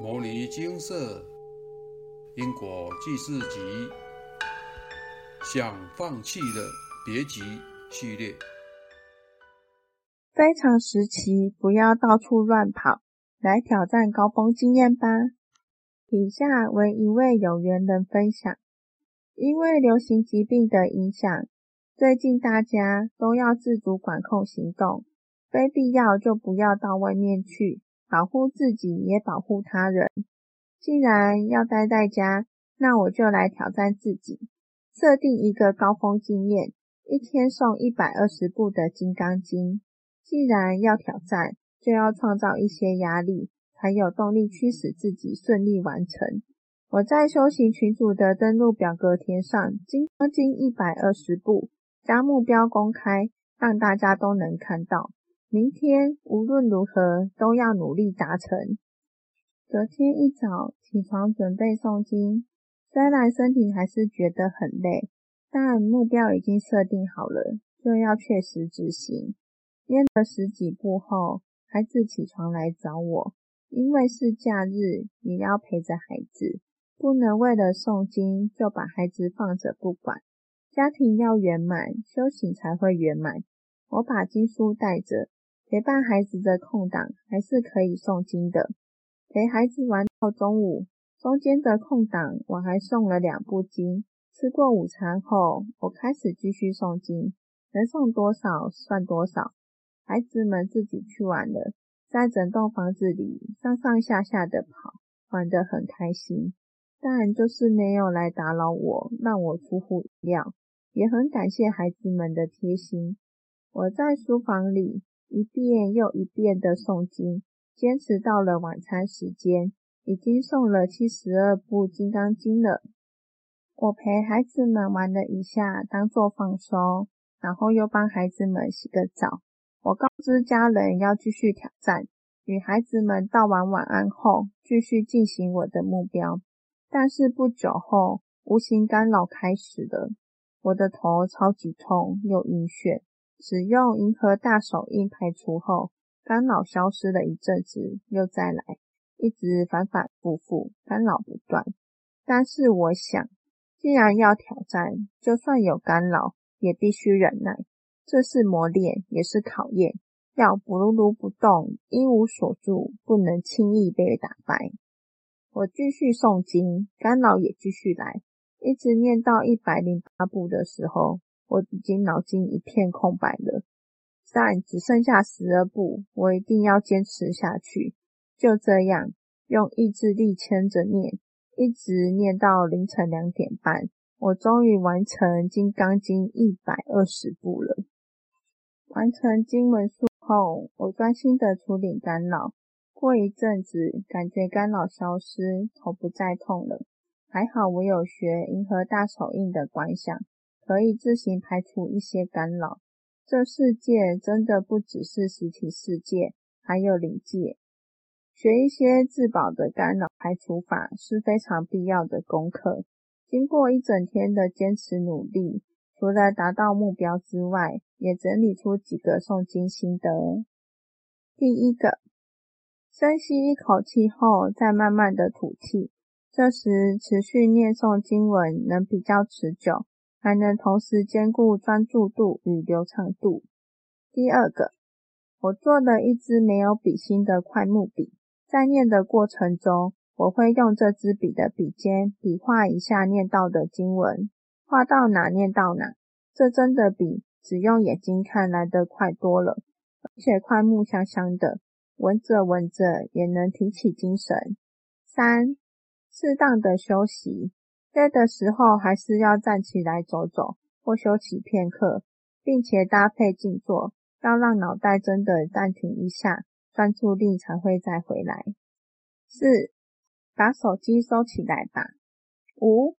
《摩尼金色因果记事集》想放弃的别急系列。非常时期，不要到处乱跑，来挑战高峰经验吧。以下为一位有缘人分享：因为流行疾病的影响，最近大家都要自主管控行动，非必要就不要到外面去。保护自己也保护他人。既然要待在家，那我就来挑战自己，设定一个高峰经验，一天送一百二十部的《金刚经》。既然要挑战，就要创造一些压力，才有动力驱使自己顺利完成。我在修行群组的登录表格填上《金刚经》一百二十部，将目标公开，让大家都能看到。明天无论如何都要努力达成。隔天一早起床准备诵经，虽然身体还是觉得很累，但目标已经设定好了，就要确实执行。念了十几步后，孩子起床来找我，因为是假日，也要陪着孩子，不能为了诵经就把孩子放着不管。家庭要圆满，修行才会圆满。我把经书带着。陪伴孩子的空档还是可以诵经的。陪孩子玩到中午，中间的空档我还诵了两部经。吃过午餐后，我开始继续诵经，能诵多少算多少。孩子们自己去玩了，在整栋房子里上上下下的跑，玩得很开心。但就是没有来打扰我，让我出乎意料。也很感谢孩子们的贴心。我在书房里。一遍又一遍的诵经，坚持到了晚餐时间，已经诵了七十二部《金刚经》了。我陪孩子们玩了一下，当做放松，然后又帮孩子们洗个澡。我告知家人要继续挑战，与孩子们道完晚安后，继续进行我的目标。但是不久后，无形干扰开始了，我的头超级痛又晕眩。使用银河大手印排除后，干扰消失了一阵子，又再来，一直反反复复，干扰不断。但是我想，既然要挑战，就算有干扰，也必须忍耐。这是磨练，也是考验。要不如如不动，一无所住，不能轻易被打败。我继续诵经，干扰也继续来，一直念到一百零八步的时候。我已经脑筋一片空白了，但只剩下十二步，我一定要坚持下去。就这样，用意志力牵着念，一直念到凌晨两点半，我终于完成《金刚经》一百二十步了。完成经文数后，我专心的处理干扰。过一阵子，感觉干扰消失，头不再痛了。还好我有学银河大手印的观想。可以自行排除一些干扰。这世界真的不只是实体世界，还有灵界。学一些自保的干扰排除法是非常必要的功课。经过一整天的坚持努力，除了达到目标之外，也整理出几个诵经心得。第一个，深吸一口气后，再慢慢的吐气，这时持续念诵经文能比较持久。还能同时兼顾专注度与流畅度。第二个，我做了一支没有笔芯的快木笔，在念的过程中，我会用这支笔的笔尖笔画一下念到的经文，画到哪念到哪。这真的比只用眼睛看来的快多了，而且快木香香的，闻着闻着也能提起精神。三，适当的休息。累的时候，还是要站起来走走或休息片刻，并且搭配静坐，要让脑袋真的暂停一下，专注力才会再回来。四，把手机收起来吧。五，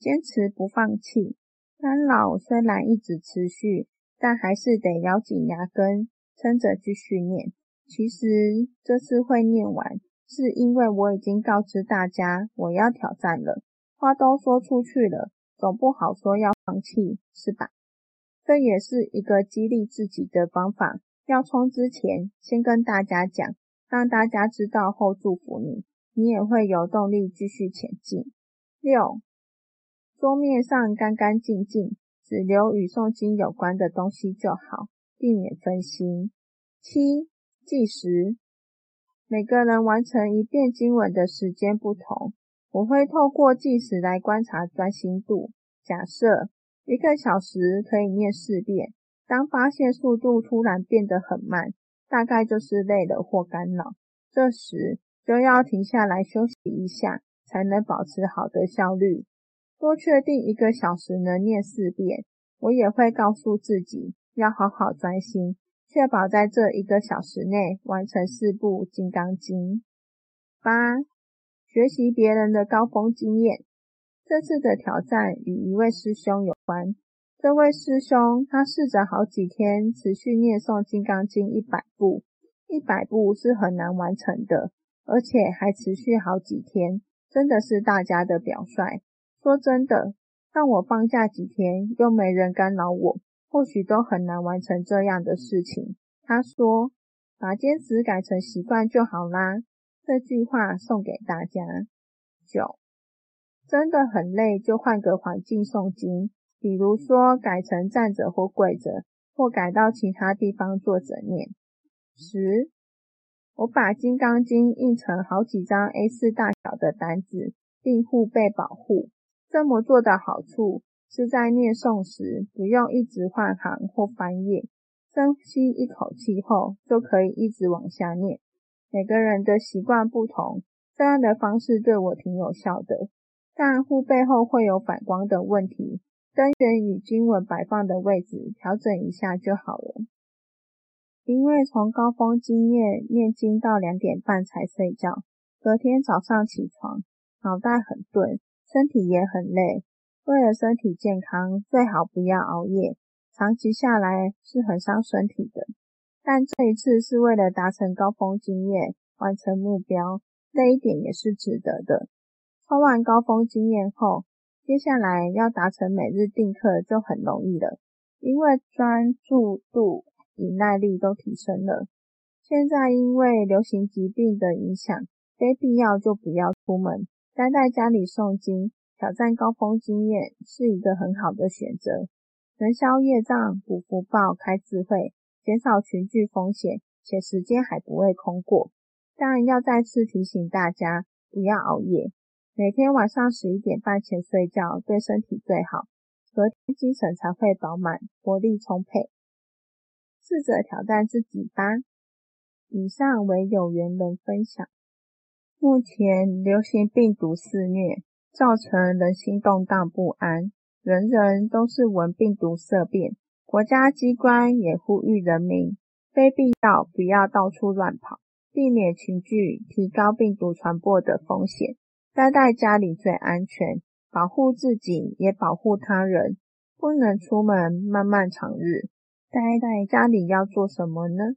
坚持不放弃。干扰虽然一直持续，但还是得咬紧牙根，撑着继续念。其实这次会念完，是因为我已经告知大家我要挑战了。话都说出去了，总不好说要放弃，是吧？这也是一个激励自己的方法。要冲之前，先跟大家讲，让大家知道后祝福你，你也会有动力继续前进。六，桌面上干干净净，只留与诵经有关的东西就好，避免分心。七，计时。每个人完成一遍经文的时间不同，我会透过计时来观察专心度。假设一个小时可以念四遍，当发现速度突然变得很慢，大概就是累了或干扰，这时就要停下来休息一下，才能保持好的效率。多确定一个小时能念四遍，我也会告诉自己要好好专心。确保在这一个小时内完成四部《金刚经》。八、学习别人的高峰经验。这次的挑战与一位师兄有关。这位师兄他试着好几天持续念诵《金刚经》一百部，一百部是很难完成的，而且还持续好几天，真的是大家的表率。说真的，让我放假几天又没人干扰我。或许都很难完成这样的事情。他说：“把坚持改成习惯就好啦。”这句话送给大家。九，真的很累，就换个环境诵经，比如说改成站着或跪着，或改到其他地方坐着念。十，我把《金刚经》印成好几张 A4 大小的单子，并互背保护。这么做的好处。是在念诵时不用一直换行或翻页，深吸一口气后就可以一直往下念。每个人的习惯不同，这样的方式对我挺有效的。但护背后会有反光的问题，灯源与经文摆放的位置调整一下就好了。因为从高峰经验念经到两点半才睡觉，隔天早上起床脑袋很钝，身体也很累。为了身体健康，最好不要熬夜，长期下来是很伤身体的。但这一次是为了达成高峰经验，完成目标，这一点也是值得的。抽完高峰经验后，接下来要达成每日定课就很容易了，因为专注度、忍耐力都提升了。现在因为流行疾病的影响，非必要就不要出门，待在家里诵经。挑战高峰经验是一个很好的选择，能消业障、补福报、开智慧、减少群聚风险，且时间还不会空过。但要再次提醒大家，不要熬夜，每天晚上十一点半前睡觉，对身体最好，隔天精神才会饱满，活力充沛。试着挑战自己吧。以上为有缘人分享。目前流行病毒肆虐。造成人心动荡不安，人人都是闻病毒色变。国家机关也呼吁人民，非必要不要到处乱跑，避免群聚，提高病毒传播的风险。待在家里最安全，保护自己也保护他人。不能出门，漫漫长日，待在家里要做什么呢？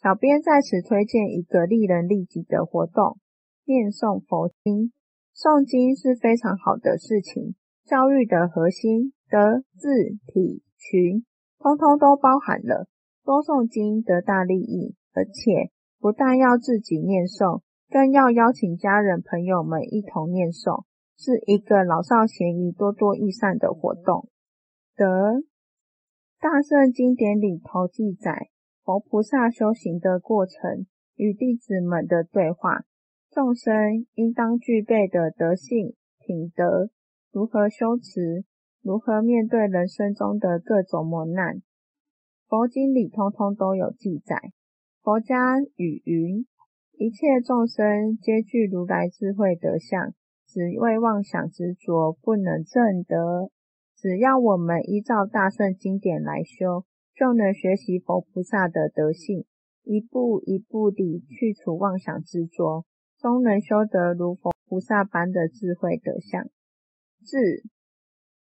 小编在此推荐一个利人利己的活动：念诵佛经。诵经是非常好的事情，教育的核心德、智、体、群，通通都包含了。多诵经得大利益，而且不但要自己念诵，更要邀请家人朋友们一同念诵，是一个老少咸宜、多多益善的活动。得大圣经典里头记载佛菩萨修行的过程与弟子们的对话。众生应当具备的德性品德，如何修持，如何面对人生中的各种磨难，佛经里通通都有记载。佛家语云：一切众生皆具如来智慧德相，只为妄想执着，不能证得。只要我们依照大圣经典来修，就能学习佛菩萨的德性，一步一步地去除妄想执着。终能修得如佛菩萨般的智慧德相。智，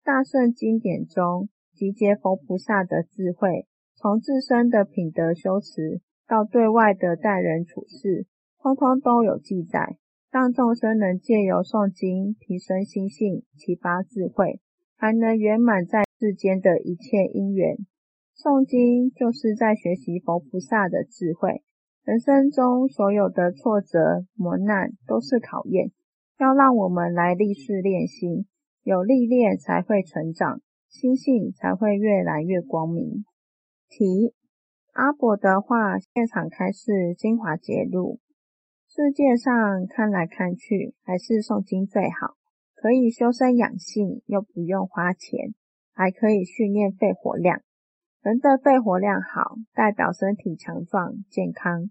大圣经典中集结佛菩萨的智慧，从自身的品德修持到对外的待人处事，通通都有记载，让众生能借由诵经提升心性，启发智慧，还能圆满在世间的一切因缘。诵经就是在学习佛菩萨的智慧。人生中所有的挫折磨难都是考验，要让我们来历试练心，有历练才会成长，心性才会越来越光明。题：阿伯的话，现场开示精华节录。世界上看来看去，还是诵经最好，可以修身养性，又不用花钱，还可以训练肺活量。人的肺活量好，代表身体强壮健康。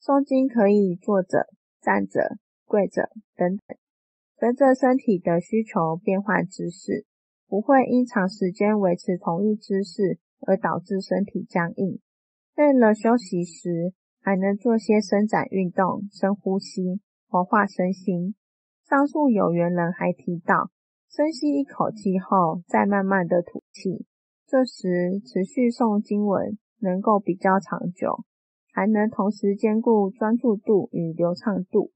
诵经可以坐着、站着、跪着等等，随着身体的需求变换姿势，不会因长时间维持同一姿势而导致身体僵硬。累了休息时，还能做些伸展运动、深呼吸，活化身心。上述有缘人还提到，深吸一口气后，再慢慢的吐气。这时持续诵经文能够比较长久，还能同时兼顾专注度与流畅度。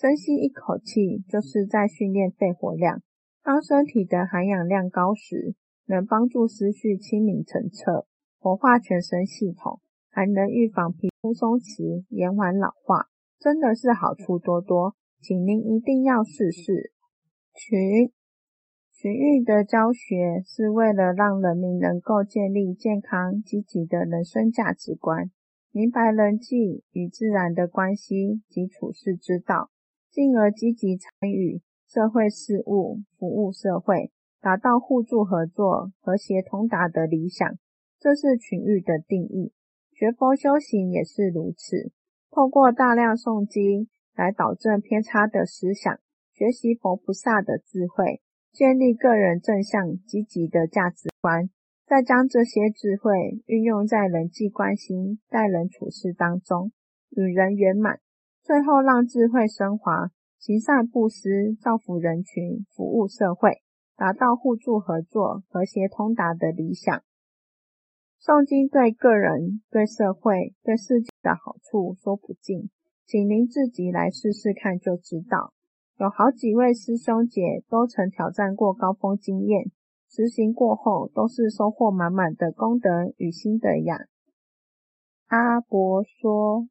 深吸一口气就是在训练肺活量。当身体的含氧量高时，能帮助思绪清明澄澈，活化全身系统，还能预防皮肤松弛、延缓老化，真的是好处多多，请您一定要试试。群。群育的教学是为了让人民能够建立健康积极的人生价值观，明白人际与自然的关系及处世之道，进而积极参与社会事务，服务社会，达到互助合作、和谐通达的理想。这是群育的定义。学佛修行也是如此，透过大量诵经来导正偏差的思想，学习佛菩萨的智慧。建立个人正向积极的价值观，再将这些智慧运用在人际关系、待人处事当中，与人圆满，最后让智慧升华，行善布施，造福人群，服务社会，达到互助合作、和谐通达的理想。诵经对个人、对社会、对世界的好处说不尽，请您自己来试试看就知道。有好几位师兄姐都曾挑战过高峰经验，实行过后都是收获满满的功德与心得呀。阿伯说，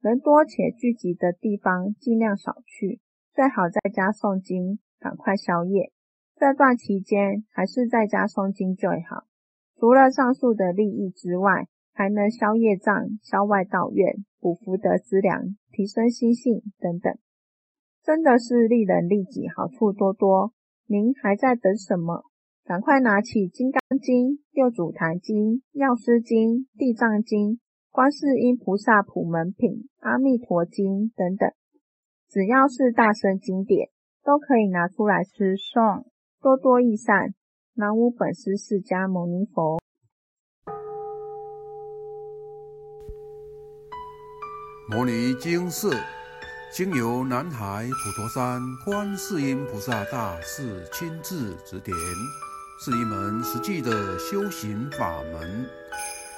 人多且聚集的地方尽量少去，最好在家诵经，赶快消业。这段期间还是在家诵经最好。除了上述的利益之外，还能消业障、消外道怨、补福德资粮、提升心性等等。真的是利人利己，好处多多。您还在等什么？赶快拿起《金刚经》《六祖坛经》《药师经》《地藏经》《观世音菩萨普门品》《阿弥陀经》等等，只要是大圣经典，都可以拿出来吃诵，多多益善。南无本师释迦牟尼佛。摩尼经寺。经由南海普陀山观世音菩萨大士亲自指点，是一门实际的修行法门，